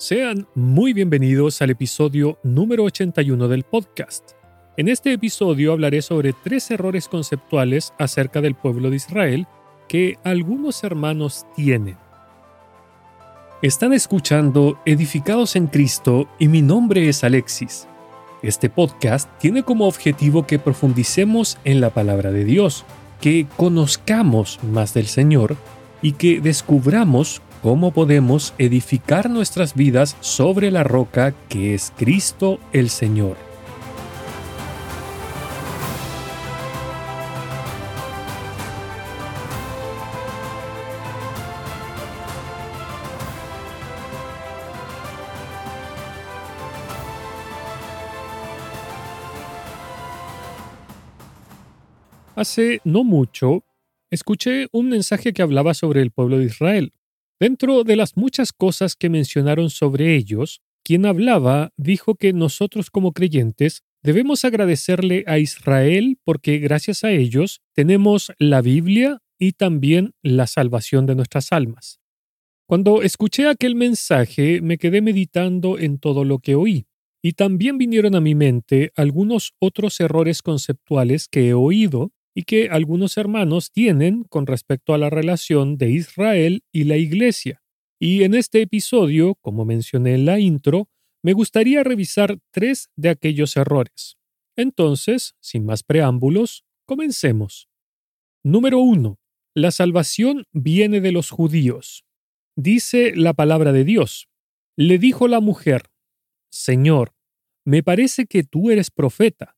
Sean muy bienvenidos al episodio número 81 del podcast. En este episodio hablaré sobre tres errores conceptuales acerca del pueblo de Israel que algunos hermanos tienen. Están escuchando Edificados en Cristo y mi nombre es Alexis. Este podcast tiene como objetivo que profundicemos en la palabra de Dios, que conozcamos más del Señor y que descubramos cómo podemos edificar nuestras vidas sobre la roca que es Cristo el Señor. Hace no mucho, escuché un mensaje que hablaba sobre el pueblo de Israel. Dentro de las muchas cosas que mencionaron sobre ellos, quien hablaba dijo que nosotros como creyentes debemos agradecerle a Israel porque gracias a ellos tenemos la Biblia y también la salvación de nuestras almas. Cuando escuché aquel mensaje me quedé meditando en todo lo que oí, y también vinieron a mi mente algunos otros errores conceptuales que he oído y que algunos hermanos tienen con respecto a la relación de Israel y la Iglesia. Y en este episodio, como mencioné en la intro, me gustaría revisar tres de aquellos errores. Entonces, sin más preámbulos, comencemos. Número 1. La salvación viene de los judíos. Dice la palabra de Dios. Le dijo la mujer, Señor, me parece que tú eres profeta.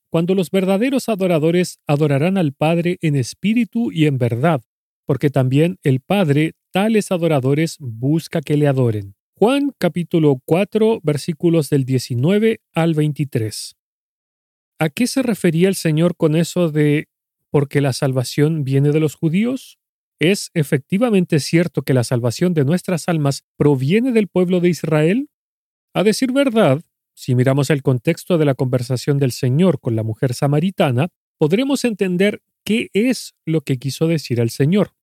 cuando los verdaderos adoradores adorarán al Padre en espíritu y en verdad, porque también el Padre tales adoradores busca que le adoren. Juan capítulo 4 versículos del 19 al 23. ¿A qué se refería el Señor con eso de porque la salvación viene de los judíos? ¿Es efectivamente cierto que la salvación de nuestras almas proviene del pueblo de Israel? A decir verdad, si miramos el contexto de la conversación del Señor con la mujer samaritana, podremos entender qué es lo que quiso decir el Señor.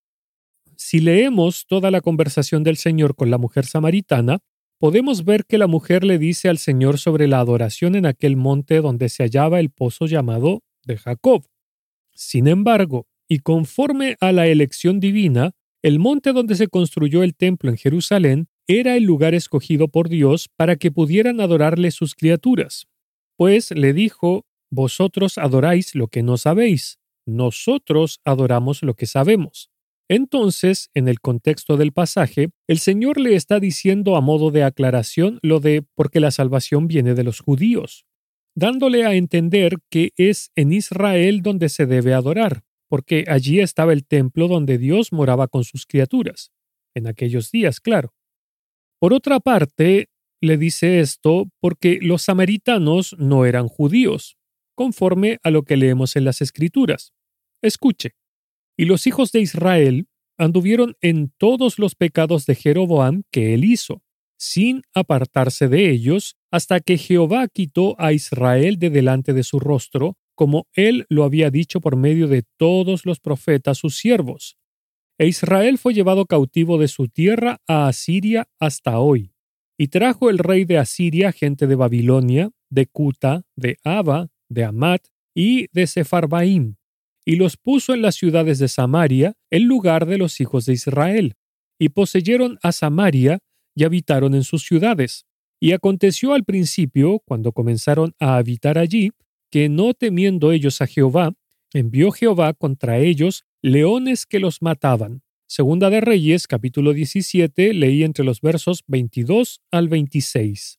Si leemos toda la conversación del Señor con la mujer samaritana, podemos ver que la mujer le dice al Señor sobre la adoración en aquel monte donde se hallaba el pozo llamado de Jacob. Sin embargo, y conforme a la elección divina, el monte donde se construyó el templo en Jerusalén era el lugar escogido por Dios para que pudieran adorarle sus criaturas. Pues le dijo, Vosotros adoráis lo que no sabéis, nosotros adoramos lo que sabemos. Entonces, en el contexto del pasaje, el Señor le está diciendo a modo de aclaración lo de porque la salvación viene de los judíos, dándole a entender que es en Israel donde se debe adorar, porque allí estaba el templo donde Dios moraba con sus criaturas. En aquellos días, claro. Por otra parte, le dice esto porque los samaritanos no eran judíos, conforme a lo que leemos en las Escrituras. Escuche. Y los hijos de Israel anduvieron en todos los pecados de Jeroboam que él hizo, sin apartarse de ellos, hasta que Jehová quitó a Israel de delante de su rostro, como él lo había dicho por medio de todos los profetas sus siervos, e Israel fue llevado cautivo de su tierra a Asiria hasta hoy. Y trajo el rey de Asiria gente de Babilonia, de Cuta, de Aba, de Amat y de Sepharbaim, y los puso en las ciudades de Samaria, en lugar de los hijos de Israel. Y poseyeron a Samaria y habitaron en sus ciudades. Y aconteció al principio, cuando comenzaron a habitar allí, que no temiendo ellos a Jehová, envió Jehová contra ellos leones que los mataban. Segunda de Reyes, capítulo 17, leí entre los versos 22 al 26.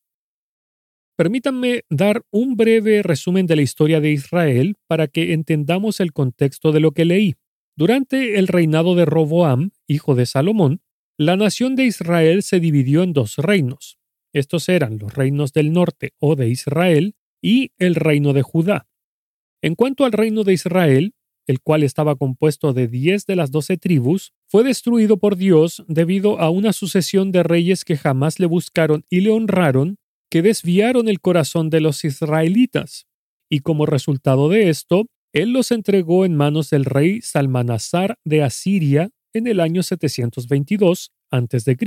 Permítanme dar un breve resumen de la historia de Israel para que entendamos el contexto de lo que leí. Durante el reinado de Roboam, hijo de Salomón, la nación de Israel se dividió en dos reinos. Estos eran los reinos del norte o de Israel y el reino de Judá. En cuanto al reino de Israel, el cual estaba compuesto de diez de las doce tribus, fue destruido por Dios debido a una sucesión de reyes que jamás le buscaron y le honraron, que desviaron el corazón de los israelitas. Y como resultado de esto, él los entregó en manos del rey Salmanasar de Asiria en el año 722 a.C.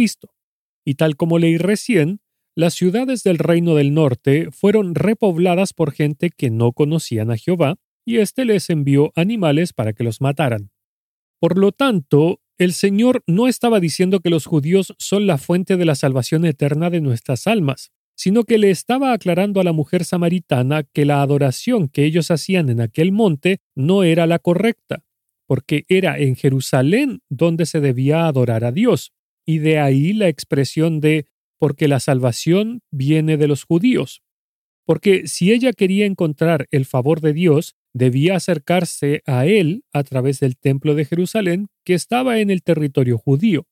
Y tal como leí recién, las ciudades del reino del norte fueron repobladas por gente que no conocían a Jehová, y éste les envió animales para que los mataran. Por lo tanto, el Señor no estaba diciendo que los judíos son la fuente de la salvación eterna de nuestras almas, sino que le estaba aclarando a la mujer samaritana que la adoración que ellos hacían en aquel monte no era la correcta, porque era en Jerusalén donde se debía adorar a Dios, y de ahí la expresión de porque la salvación viene de los judíos. Porque si ella quería encontrar el favor de Dios, debía acercarse a él a través del templo de Jerusalén que estaba en el territorio judío.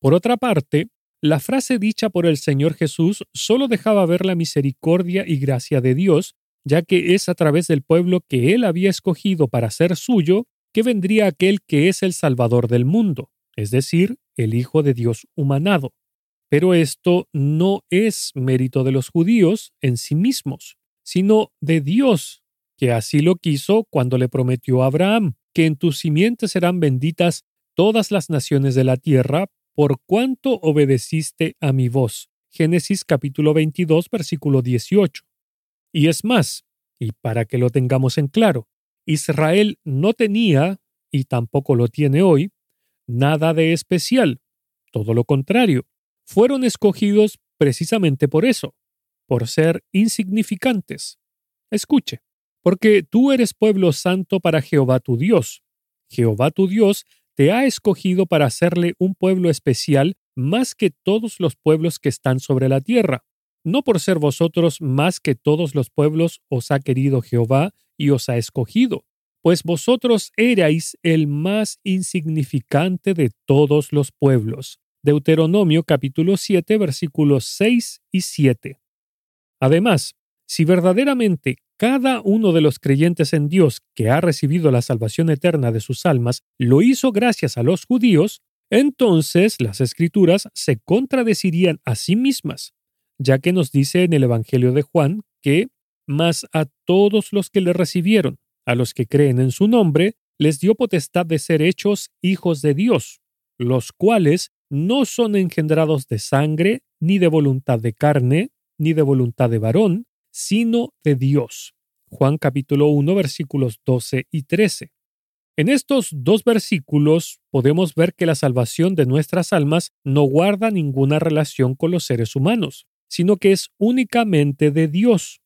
Por otra parte, la frase dicha por el Señor Jesús solo dejaba ver la misericordia y gracia de Dios, ya que es a través del pueblo que él había escogido para ser suyo que vendría aquel que es el Salvador del mundo, es decir, el Hijo de Dios humanado. Pero esto no es mérito de los judíos en sí mismos, sino de Dios, que así lo quiso cuando le prometió a Abraham, que en tus simientes serán benditas todas las naciones de la tierra, por cuanto obedeciste a mi voz. Génesis capítulo 22, versículo 18. Y es más, y para que lo tengamos en claro, Israel no tenía, y tampoco lo tiene hoy, nada de especial. Todo lo contrario, fueron escogidos precisamente por eso, por ser insignificantes. Escuche, porque tú eres pueblo santo para Jehová tu Dios. Jehová tu Dios te ha escogido para hacerle un pueblo especial más que todos los pueblos que están sobre la tierra. No por ser vosotros más que todos los pueblos os ha querido Jehová y os ha escogido, pues vosotros erais el más insignificante de todos los pueblos. Deuteronomio capítulo 7 versículos 6 y 7. Además, si verdaderamente cada uno de los creyentes en Dios que ha recibido la salvación eterna de sus almas lo hizo gracias a los judíos, entonces las escrituras se contradecirían a sí mismas, ya que nos dice en el Evangelio de Juan que, más a todos los que le recibieron, a los que creen en su nombre, les dio potestad de ser hechos hijos de Dios, los cuales no son engendrados de sangre, ni de voluntad de carne, ni de voluntad de varón, sino de Dios. Juan capítulo 1 versículos 12 y 13. En estos dos versículos podemos ver que la salvación de nuestras almas no guarda ninguna relación con los seres humanos, sino que es únicamente de Dios.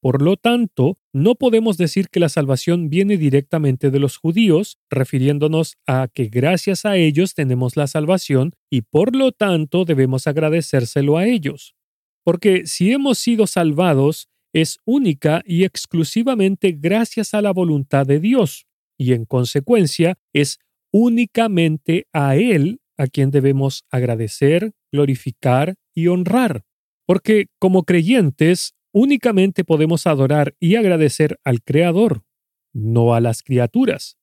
Por lo tanto, no podemos decir que la salvación viene directamente de los judíos, refiriéndonos a que gracias a ellos tenemos la salvación y por lo tanto debemos agradecérselo a ellos porque si hemos sido salvados es única y exclusivamente gracias a la voluntad de Dios, y en consecuencia es únicamente a Él a quien debemos agradecer, glorificar y honrar, porque como creyentes únicamente podemos adorar y agradecer al Creador, no a las criaturas.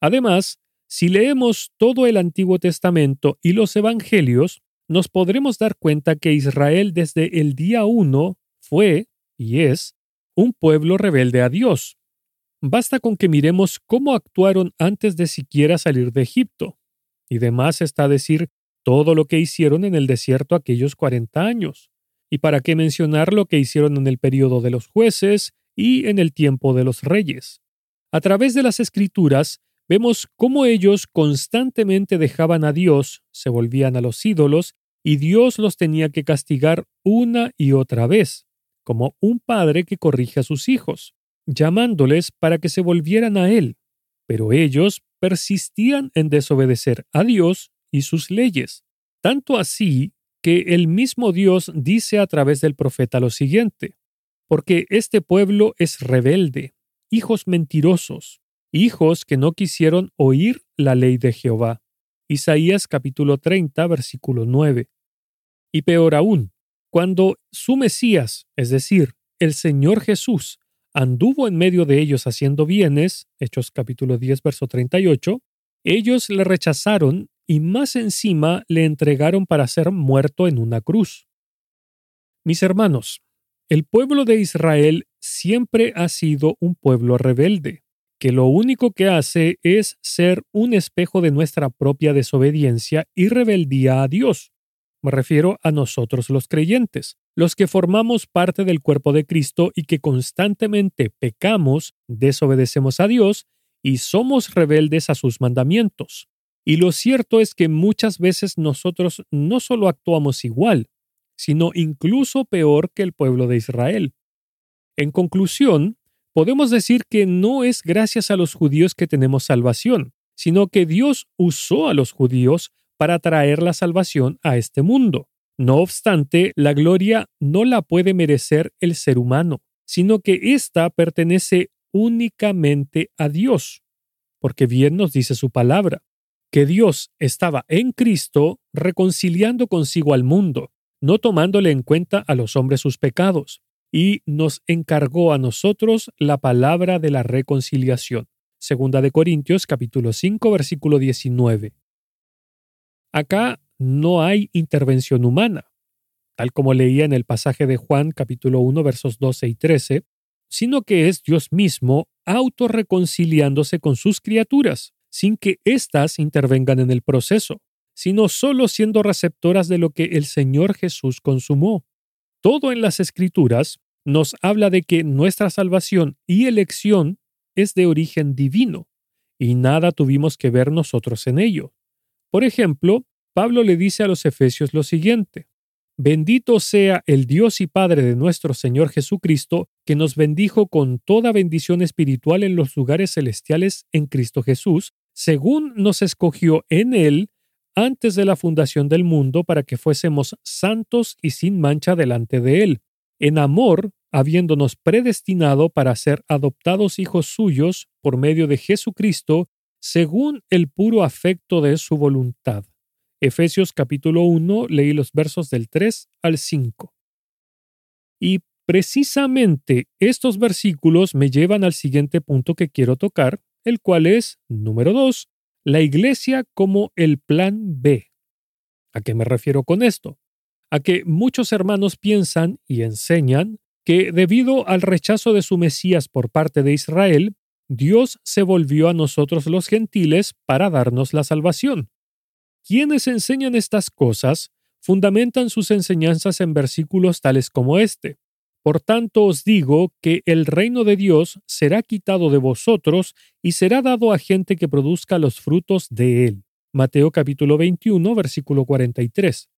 Además, si leemos todo el Antiguo Testamento y los Evangelios, nos podremos dar cuenta que Israel desde el día uno fue, y es, un pueblo rebelde a Dios. Basta con que miremos cómo actuaron antes de siquiera salir de Egipto. Y demás está decir todo lo que hicieron en el desierto aquellos 40 años. Y para qué mencionar lo que hicieron en el periodo de los jueces y en el tiempo de los reyes. A través de las escrituras vemos cómo ellos constantemente dejaban a Dios, se volvían a los ídolos y Dios los tenía que castigar una y otra vez, como un padre que corrige a sus hijos, llamándoles para que se volvieran a Él. Pero ellos persistían en desobedecer a Dios y sus leyes, tanto así que el mismo Dios dice a través del profeta lo siguiente, porque este pueblo es rebelde, hijos mentirosos, hijos que no quisieron oír la ley de Jehová. Isaías capítulo 30, versículo 9. Y peor aún, cuando su Mesías, es decir, el Señor Jesús, anduvo en medio de ellos haciendo bienes, Hechos capítulo 10, verso 38, ellos le rechazaron y más encima le entregaron para ser muerto en una cruz. Mis hermanos, el pueblo de Israel siempre ha sido un pueblo rebelde, que lo único que hace es ser un espejo de nuestra propia desobediencia y rebeldía a Dios. Me refiero a nosotros los creyentes, los que formamos parte del cuerpo de Cristo y que constantemente pecamos, desobedecemos a Dios y somos rebeldes a sus mandamientos. Y lo cierto es que muchas veces nosotros no solo actuamos igual, sino incluso peor que el pueblo de Israel. En conclusión, podemos decir que no es gracias a los judíos que tenemos salvación, sino que Dios usó a los judíos para traer la salvación a este mundo. No obstante, la gloria no la puede merecer el ser humano, sino que ésta pertenece únicamente a Dios, porque bien nos dice su palabra, que Dios estaba en Cristo reconciliando consigo al mundo, no tomándole en cuenta a los hombres sus pecados, y nos encargó a nosotros la palabra de la reconciliación. Segunda de Corintios capítulo 5 versículo 19. Acá no hay intervención humana, tal como leía en el pasaje de Juan capítulo 1 versos 12 y 13, sino que es Dios mismo autorreconciliándose con sus criaturas, sin que éstas intervengan en el proceso, sino solo siendo receptoras de lo que el Señor Jesús consumó. Todo en las Escrituras nos habla de que nuestra salvación y elección es de origen divino, y nada tuvimos que ver nosotros en ello. Por ejemplo, Pablo le dice a los Efesios lo siguiente, Bendito sea el Dios y Padre de nuestro Señor Jesucristo, que nos bendijo con toda bendición espiritual en los lugares celestiales en Cristo Jesús, según nos escogió en Él antes de la fundación del mundo para que fuésemos santos y sin mancha delante de Él, en amor, habiéndonos predestinado para ser adoptados hijos suyos por medio de Jesucristo, según el puro afecto de su voluntad Efesios capítulo 1, leí los versos del 3 al 5. Y precisamente estos versículos me llevan al siguiente punto que quiero tocar, el cual es, número 2, la iglesia como el plan B. ¿A qué me refiero con esto? A que muchos hermanos piensan y enseñan que debido al rechazo de su Mesías por parte de Israel, Dios se volvió a nosotros los gentiles para darnos la salvación. Quienes enseñan estas cosas fundamentan sus enseñanzas en versículos tales como este. Por tanto os digo que el reino de Dios será quitado de vosotros y será dado a gente que produzca los frutos de él. Mateo capítulo 21, versículo 43.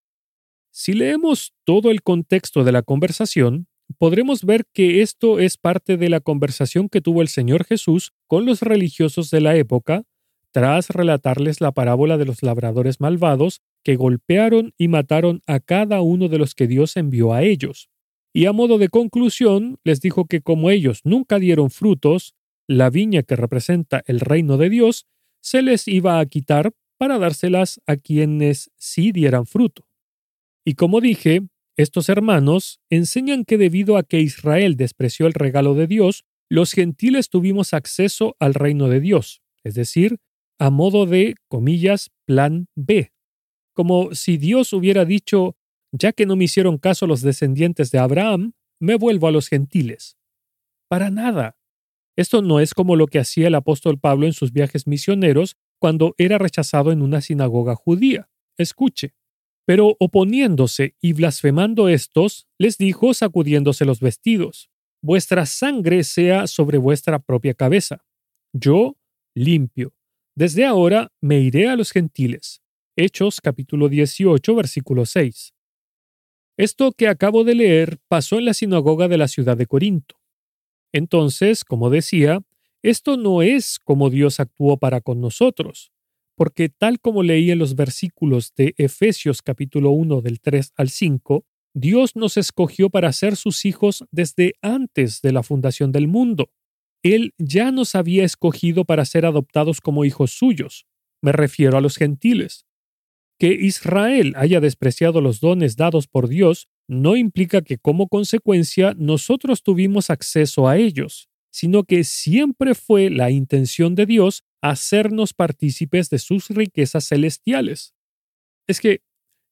Si leemos todo el contexto de la conversación, podremos ver que esto es parte de la conversación que tuvo el Señor Jesús con los religiosos de la época tras relatarles la parábola de los labradores malvados que golpearon y mataron a cada uno de los que Dios envió a ellos. Y a modo de conclusión, les dijo que como ellos nunca dieron frutos, la viña que representa el reino de Dios se les iba a quitar para dárselas a quienes sí dieran fruto. Y como dije, estos hermanos enseñan que debido a que Israel despreció el regalo de Dios, los gentiles tuvimos acceso al reino de Dios, es decir, a modo de, comillas, plan B, como si Dios hubiera dicho, ya que no me hicieron caso los descendientes de Abraham, me vuelvo a los gentiles. Para nada. Esto no es como lo que hacía el apóstol Pablo en sus viajes misioneros cuando era rechazado en una sinagoga judía. Escuche. Pero oponiéndose y blasfemando estos, les dijo sacudiéndose los vestidos, Vuestra sangre sea sobre vuestra propia cabeza. Yo limpio. Desde ahora me iré a los gentiles. Hechos capítulo 18 versículo 6. Esto que acabo de leer pasó en la sinagoga de la ciudad de Corinto. Entonces, como decía, esto no es como Dios actuó para con nosotros, porque tal como leí en los versículos de Efesios capítulo 1 del 3 al 5, Dios nos escogió para ser sus hijos desde antes de la fundación del mundo. Él ya nos había escogido para ser adoptados como hijos suyos. Me refiero a los gentiles. Que Israel haya despreciado los dones dados por Dios no implica que como consecuencia nosotros tuvimos acceso a ellos, sino que siempre fue la intención de Dios hacernos partícipes de sus riquezas celestiales. Es que,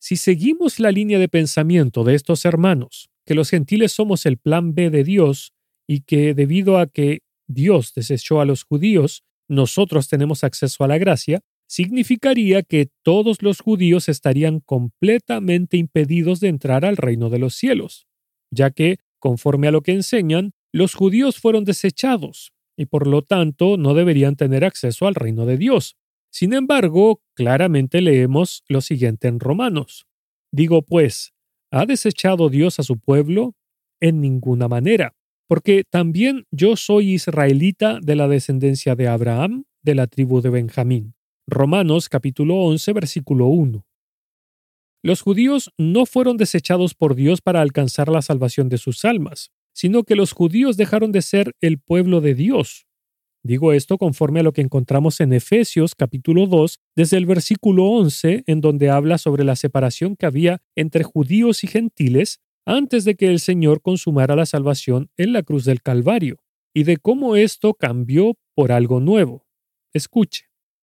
si seguimos la línea de pensamiento de estos hermanos, que los gentiles somos el plan B de Dios y que debido a que Dios desechó a los judíos, nosotros tenemos acceso a la gracia, significaría que todos los judíos estarían completamente impedidos de entrar al reino de los cielos, ya que, conforme a lo que enseñan, los judíos fueron desechados y por lo tanto no deberían tener acceso al reino de Dios. Sin embargo, claramente leemos lo siguiente en Romanos. Digo pues, ¿ha desechado Dios a su pueblo? En ninguna manera, porque también yo soy israelita de la descendencia de Abraham, de la tribu de Benjamín. Romanos capítulo 11 versículo 1. Los judíos no fueron desechados por Dios para alcanzar la salvación de sus almas, sino que los judíos dejaron de ser el pueblo de Dios. Digo esto conforme a lo que encontramos en Efesios capítulo 2, desde el versículo 11, en donde habla sobre la separación que había entre judíos y gentiles antes de que el Señor consumara la salvación en la cruz del Calvario, y de cómo esto cambió por algo nuevo. Escuche,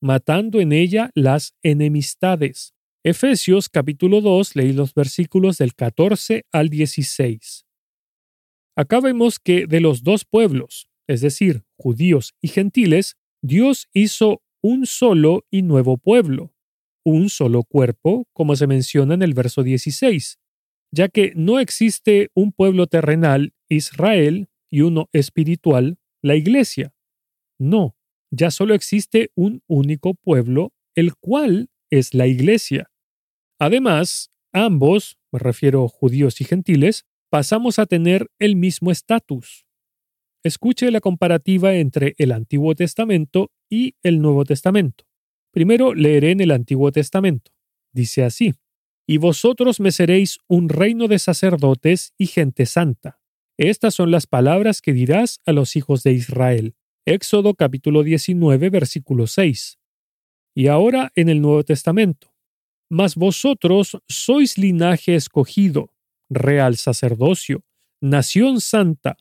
matando en ella las enemistades. Efesios capítulo 2, leí los versículos del 14 al 16. Acá vemos que de los dos pueblos, es decir, judíos y gentiles, Dios hizo un solo y nuevo pueblo, un solo cuerpo, como se menciona en el verso 16, ya que no existe un pueblo terrenal, Israel, y uno espiritual, la Iglesia. No, ya solo existe un único pueblo, el cual es la Iglesia. Además, ambos, me refiero judíos y gentiles, pasamos a tener el mismo estatus. Escuche la comparativa entre el Antiguo Testamento y el Nuevo Testamento. Primero leeré en el Antiguo Testamento. Dice así, y vosotros me seréis un reino de sacerdotes y gente santa. Estas son las palabras que dirás a los hijos de Israel. Éxodo capítulo 19 versículo 6. Y ahora en el Nuevo Testamento. Mas vosotros sois linaje escogido, real sacerdocio, nación santa,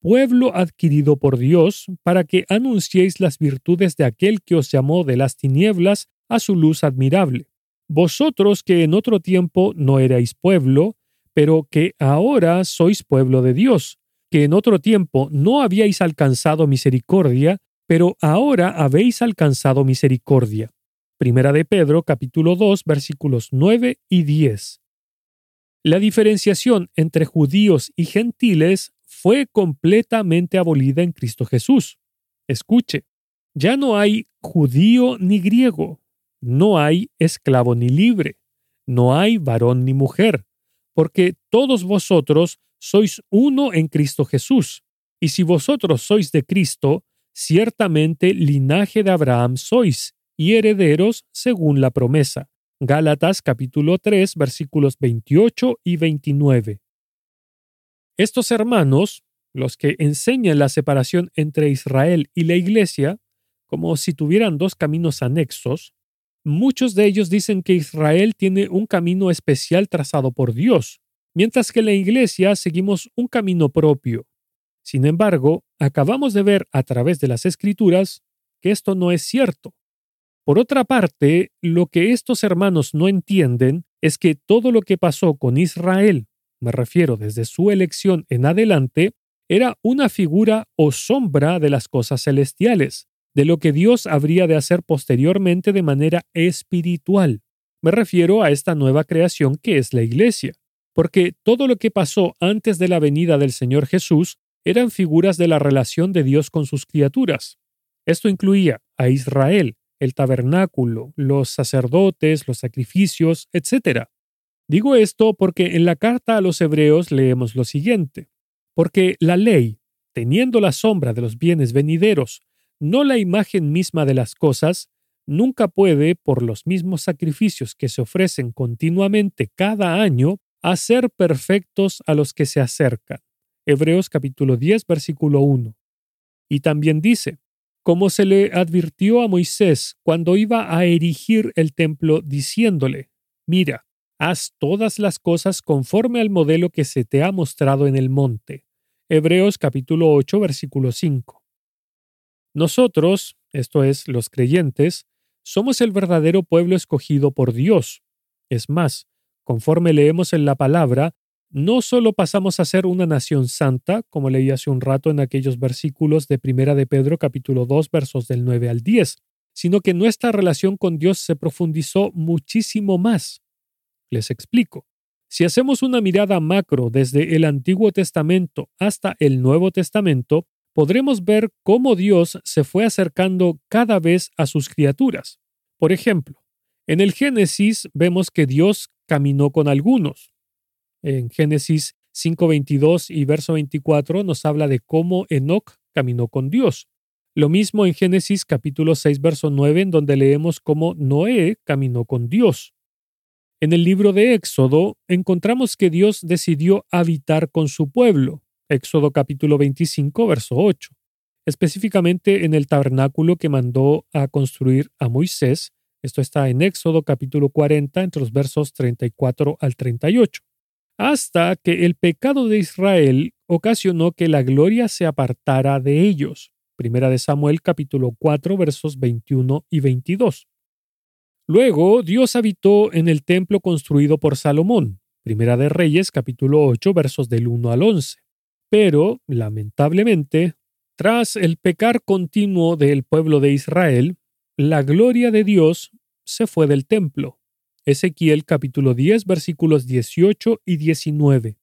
pueblo adquirido por Dios, para que anunciéis las virtudes de aquel que os llamó de las tinieblas a su luz admirable vosotros que en otro tiempo no erais pueblo, pero que ahora sois pueblo de Dios, que en otro tiempo no habíais alcanzado misericordia, pero ahora habéis alcanzado misericordia. Primera de Pedro capítulo 2 versículos 9 y 10. La diferenciación entre judíos y gentiles fue completamente abolida en Cristo Jesús. Escuche, ya no hay judío ni griego, no hay esclavo ni libre, no hay varón ni mujer, porque todos vosotros sois uno en Cristo Jesús. Y si vosotros sois de Cristo, ciertamente linaje de Abraham sois, y herederos según la promesa. Gálatas capítulo 3 versículos 28 y 29. Estos hermanos, los que enseñan la separación entre Israel y la Iglesia, como si tuvieran dos caminos anexos, Muchos de ellos dicen que Israel tiene un camino especial trazado por Dios, mientras que la Iglesia seguimos un camino propio. Sin embargo, acabamos de ver a través de las Escrituras que esto no es cierto. Por otra parte, lo que estos hermanos no entienden es que todo lo que pasó con Israel, me refiero desde su elección en adelante, era una figura o sombra de las cosas celestiales, de lo que Dios habría de hacer posteriormente de manera espiritual. Me refiero a esta nueva creación que es la Iglesia, porque todo lo que pasó antes de la venida del Señor Jesús eran figuras de la relación de Dios con sus criaturas. Esto incluía a Israel, el tabernáculo, los sacerdotes, los sacrificios, etc. Digo esto porque en la carta a los hebreos leemos lo siguiente. Porque la ley, teniendo la sombra de los bienes venideros, no la imagen misma de las cosas, nunca puede, por los mismos sacrificios que se ofrecen continuamente cada año, hacer perfectos a los que se acercan. Hebreos capítulo 10, versículo 1. Y también dice, como se le advirtió a Moisés cuando iba a erigir el templo, diciéndole, Mira, haz todas las cosas conforme al modelo que se te ha mostrado en el monte. Hebreos capítulo 8, versículo 5. Nosotros, esto es, los creyentes, somos el verdadero pueblo escogido por Dios. Es más, conforme leemos en la palabra, no solo pasamos a ser una nación santa, como leí hace un rato en aquellos versículos de Primera de Pedro capítulo 2 versos del 9 al 10, sino que nuestra relación con Dios se profundizó muchísimo más. Les explico. Si hacemos una mirada macro desde el Antiguo Testamento hasta el Nuevo Testamento, podremos ver cómo Dios se fue acercando cada vez a sus criaturas. Por ejemplo, en el Génesis vemos que Dios caminó con algunos. En Génesis 5.22 y verso 24 nos habla de cómo Enoch caminó con Dios. Lo mismo en Génesis capítulo 6, verso 9, en donde leemos cómo Noé caminó con Dios. En el libro de Éxodo encontramos que Dios decidió habitar con su pueblo. Éxodo capítulo 25, verso 8, específicamente en el tabernáculo que mandó a construir a Moisés. Esto está en Éxodo capítulo 40, entre los versos 34 al 38. Hasta que el pecado de Israel ocasionó que la gloria se apartara de ellos. Primera de Samuel capítulo 4 versos 21 y 22. Luego Dios habitó en el templo construido por Salomón. Primera de Reyes capítulo 8 versos del 1 al 11. Pero, lamentablemente, tras el pecar continuo del pueblo de Israel, la gloria de Dios se fue del templo. Ezequiel capítulo 10 versículos 18 y 19.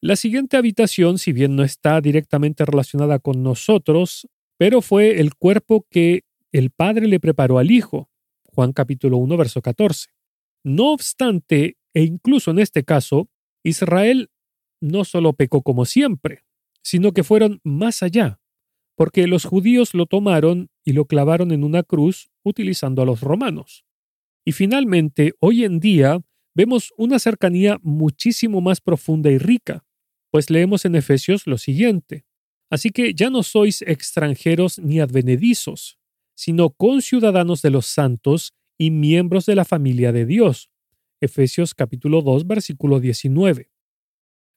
La siguiente habitación, si bien no está directamente relacionada con nosotros, pero fue el cuerpo que el Padre le preparó al Hijo. Juan capítulo 1 verso 14. No obstante, e incluso en este caso, Israel no solo pecó como siempre, sino que fueron más allá, porque los judíos lo tomaron y lo clavaron en una cruz utilizando a los romanos. Y finalmente, hoy en día, vemos una cercanía muchísimo más profunda y rica, pues leemos en Efesios lo siguiente. Así que ya no sois extranjeros ni advenedizos, sino conciudadanos de los santos y miembros de la familia de Dios. Efesios capítulo 2 versículo 19.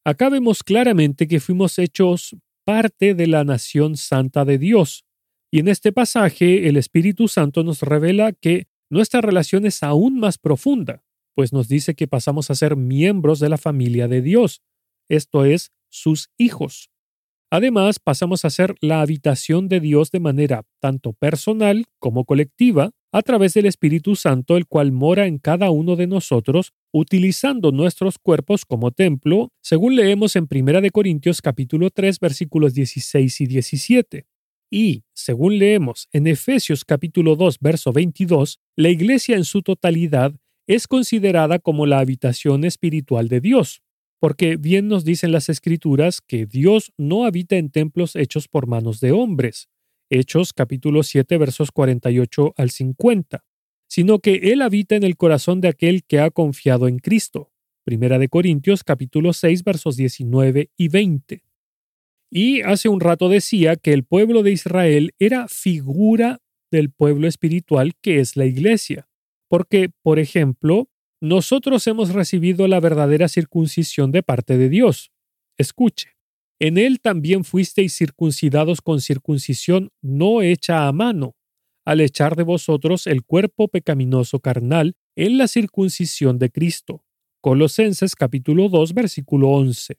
Acá vemos claramente que fuimos hechos parte de la nación santa de Dios. Y en este pasaje el Espíritu Santo nos revela que nuestra relación es aún más profunda, pues nos dice que pasamos a ser miembros de la familia de Dios, esto es, sus hijos. Además, pasamos a ser la habitación de Dios de manera tanto personal como colectiva, a través del Espíritu Santo, el cual mora en cada uno de nosotros, utilizando nuestros cuerpos como templo, según leemos en 1 Corintios capítulo 3 versículos 16 y 17. Y, según leemos en Efesios capítulo 2 verso 22, la iglesia en su totalidad es considerada como la habitación espiritual de Dios, porque bien nos dicen las escrituras que Dios no habita en templos hechos por manos de hombres, Hechos capítulo 7 versos 48 al 50, sino que Él habita en el corazón de aquel que ha confiado en Cristo. Primera de Corintios capítulo 6 versos 19 y 20. Y hace un rato decía que el pueblo de Israel era figura del pueblo espiritual que es la iglesia, porque, por ejemplo, nosotros hemos recibido la verdadera circuncisión de parte de Dios. Escuche, en él también fuisteis circuncidados con circuncisión no hecha a mano, al echar de vosotros el cuerpo pecaminoso carnal en la circuncisión de Cristo. Colosenses capítulo 2 versículo 11.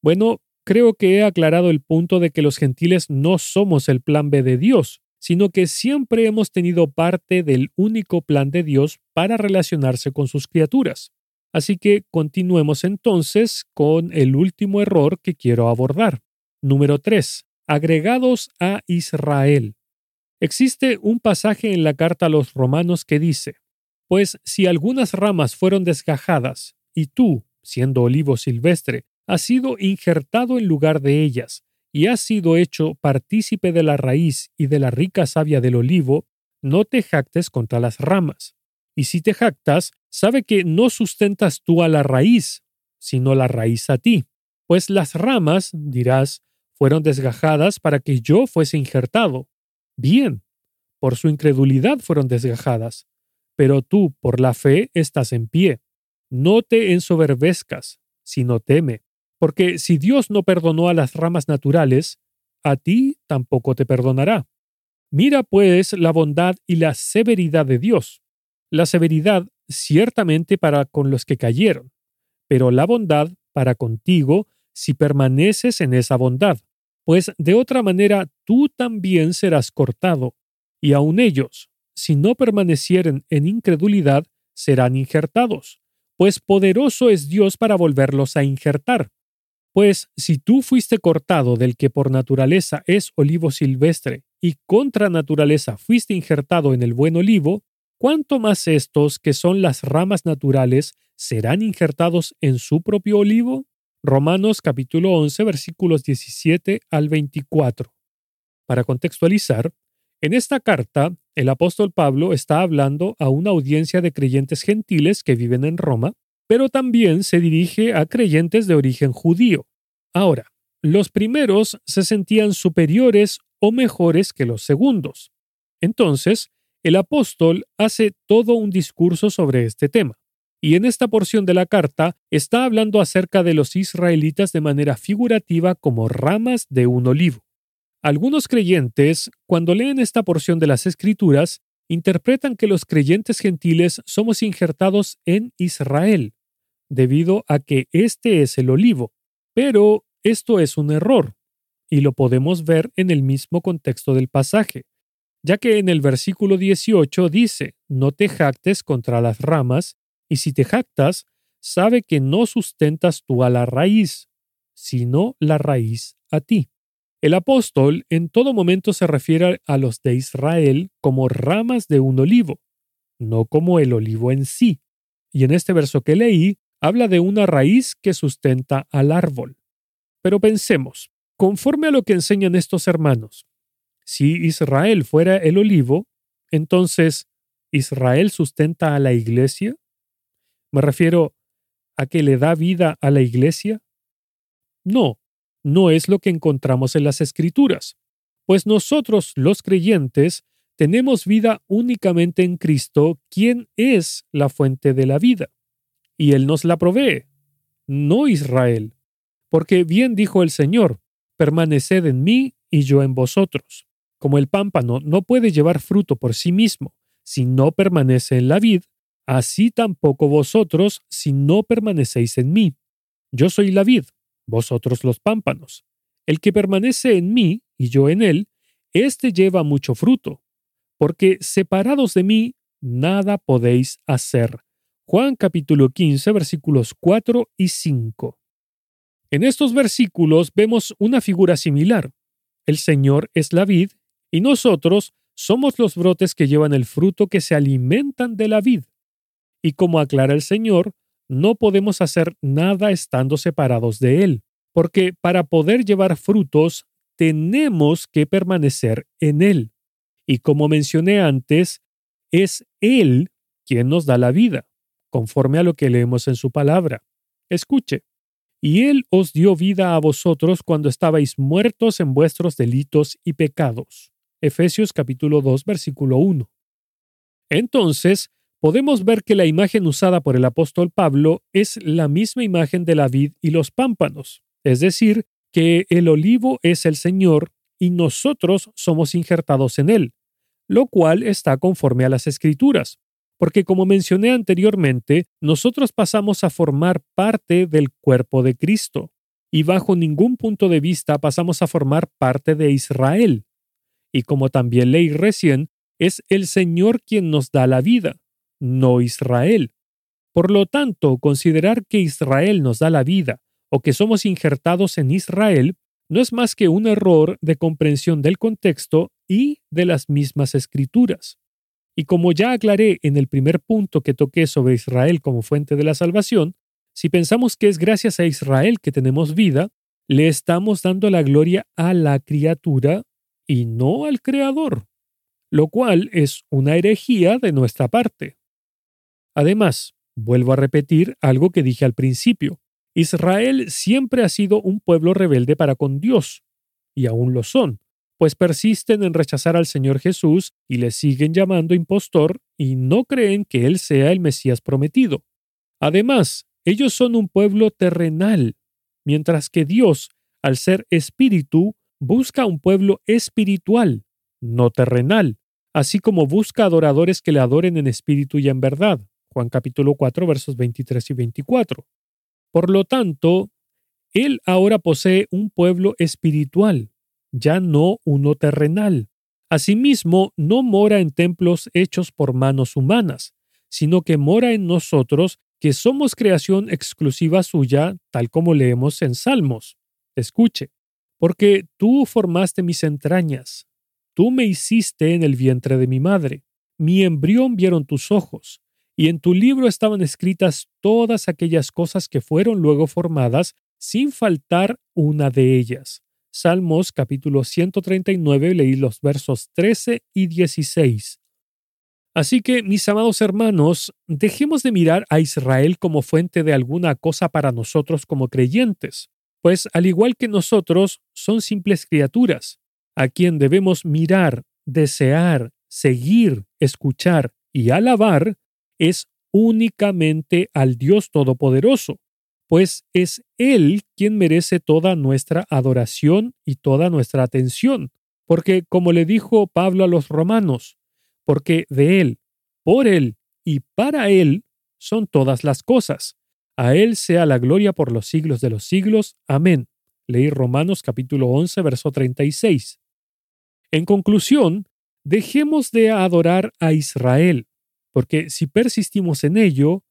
Bueno, creo que he aclarado el punto de que los gentiles no somos el plan B de Dios, sino que siempre hemos tenido parte del único plan de Dios para relacionarse con sus criaturas. Así que continuemos entonces con el último error que quiero abordar. Número 3. Agregados a Israel. Existe un pasaje en la carta a los romanos que dice, Pues si algunas ramas fueron desgajadas, y tú, siendo olivo silvestre, has sido injertado en lugar de ellas, y has sido hecho partícipe de la raíz y de la rica savia del olivo, no te jactes contra las ramas. Y si te jactas, sabe que no sustentas tú a la raíz, sino la raíz a ti. Pues las ramas, dirás, fueron desgajadas para que yo fuese injertado. Bien, por su incredulidad fueron desgajadas, pero tú por la fe estás en pie. No te ensoberbezcas, sino teme, porque si Dios no perdonó a las ramas naturales, a ti tampoco te perdonará. Mira pues la bondad y la severidad de Dios. La severidad ciertamente para con los que cayeron, pero la bondad para contigo si permaneces en esa bondad, pues de otra manera tú también serás cortado, y aun ellos, si no permanecieren en incredulidad, serán injertados, pues poderoso es Dios para volverlos a injertar. Pues si tú fuiste cortado del que por naturaleza es olivo silvestre, y contra naturaleza fuiste injertado en el buen olivo, ¿cuánto más estos, que son las ramas naturales, serán injertados en su propio olivo? Romanos capítulo 11 versículos 17 al 24. Para contextualizar, en esta carta, el apóstol Pablo está hablando a una audiencia de creyentes gentiles que viven en Roma, pero también se dirige a creyentes de origen judío. Ahora, los primeros se sentían superiores o mejores que los segundos. Entonces, el apóstol hace todo un discurso sobre este tema. Y en esta porción de la carta está hablando acerca de los israelitas de manera figurativa como ramas de un olivo. Algunos creyentes, cuando leen esta porción de las Escrituras, interpretan que los creyentes gentiles somos injertados en Israel, debido a que este es el olivo. Pero esto es un error, y lo podemos ver en el mismo contexto del pasaje, ya que en el versículo 18 dice, no te jactes contra las ramas, y si te jactas, sabe que no sustentas tú a la raíz, sino la raíz a ti. El apóstol en todo momento se refiere a los de Israel como ramas de un olivo, no como el olivo en sí. Y en este verso que leí, habla de una raíz que sustenta al árbol. Pero pensemos, conforme a lo que enseñan estos hermanos, si Israel fuera el olivo, entonces, ¿Israel sustenta a la iglesia? Me refiero a que le da vida a la iglesia. No, no es lo que encontramos en las escrituras, pues nosotros los creyentes tenemos vida únicamente en Cristo, quien es la fuente de la vida y Él nos la provee, no Israel. Porque bien dijo el Señor, permaneced en mí y yo en vosotros. Como el pámpano no puede llevar fruto por sí mismo si no permanece en la vid, así tampoco vosotros si no permanecéis en mí. Yo soy la vid, vosotros los pámpanos. El que permanece en mí y yo en él, éste lleva mucho fruto, porque separados de mí nada podéis hacer. Juan capítulo 15 versículos 4 y 5. En estos versículos vemos una figura similar. El Señor es la vid y nosotros somos los brotes que llevan el fruto que se alimentan de la vid. Y como aclara el Señor, no podemos hacer nada estando separados de Él, porque para poder llevar frutos tenemos que permanecer en Él. Y como mencioné antes, es Él quien nos da la vida conforme a lo que leemos en su palabra. Escuche. Y Él os dio vida a vosotros cuando estabais muertos en vuestros delitos y pecados. Efesios capítulo 2 versículo 1. Entonces, podemos ver que la imagen usada por el apóstol Pablo es la misma imagen de la vid y los pámpanos, es decir, que el olivo es el Señor y nosotros somos injertados en él, lo cual está conforme a las escrituras, porque como mencioné anteriormente, nosotros pasamos a formar parte del cuerpo de Cristo, y bajo ningún punto de vista pasamos a formar parte de Israel. Y como también leí recién, es el Señor quien nos da la vida, no Israel. Por lo tanto, considerar que Israel nos da la vida o que somos injertados en Israel no es más que un error de comprensión del contexto y de las mismas escrituras. Y como ya aclaré en el primer punto que toqué sobre Israel como fuente de la salvación, Si pensamos que es gracias a Israel que tenemos vida, le estamos dando la gloria a la criatura y no al Creador, lo cual es una herejía de nuestra parte. Además, vuelvo a repetir algo que dije al principio. Israel siempre ha sido un pueblo rebelde para con Dios, y aún lo son, pues persisten en rechazar al Señor Jesús y le siguen llamando impostor y no creen que Él sea el Mesías prometido. Además, ellos son un pueblo terrenal, mientras que Dios, al ser espíritu, busca un pueblo espiritual, no terrenal, así como busca adoradores que le adoren en espíritu y en verdad. Juan capítulo 4 versos 23 y 24. Por lo tanto, Él ahora posee un pueblo espiritual, ya no uno terrenal. Asimismo, no mora en templos hechos por manos humanas, sino que mora en nosotros, que somos creación exclusiva suya, tal como leemos en Salmos. Escuche, porque tú formaste mis entrañas, tú me hiciste en el vientre de mi madre, mi embrión vieron tus ojos, y en tu libro estaban escritas todas aquellas cosas que fueron luego formadas, sin faltar una de ellas. Salmos capítulo 139 leí los versos 13 y 16. Así que, mis amados hermanos, dejemos de mirar a Israel como fuente de alguna cosa para nosotros como creyentes, pues al igual que nosotros, son simples criaturas, a quien debemos mirar, desear, seguir, escuchar y alabar es únicamente al Dios Todopoderoso, pues es Él quien merece toda nuestra adoración y toda nuestra atención, porque como le dijo Pablo a los romanos, porque de Él, por Él y para Él son todas las cosas. A Él sea la gloria por los siglos de los siglos. Amén. Leí Romanos capítulo 11, verso 36. En conclusión, dejemos de adorar a Israel, porque si persistimos en ello,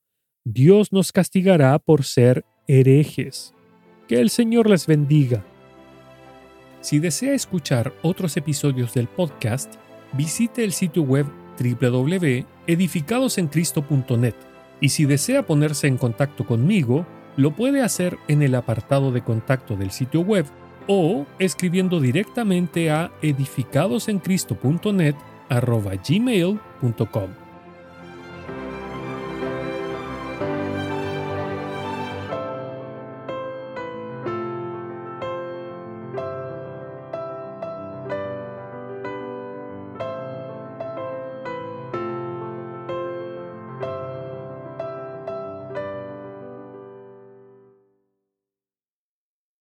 Dios nos castigará por ser herejes. Que el Señor les bendiga. Si desea escuchar otros episodios del podcast, visite el sitio web www.edificadosencristo.net y si desea ponerse en contacto conmigo, lo puede hacer en el apartado de contacto del sitio web o escribiendo directamente a edificadosencristo.net.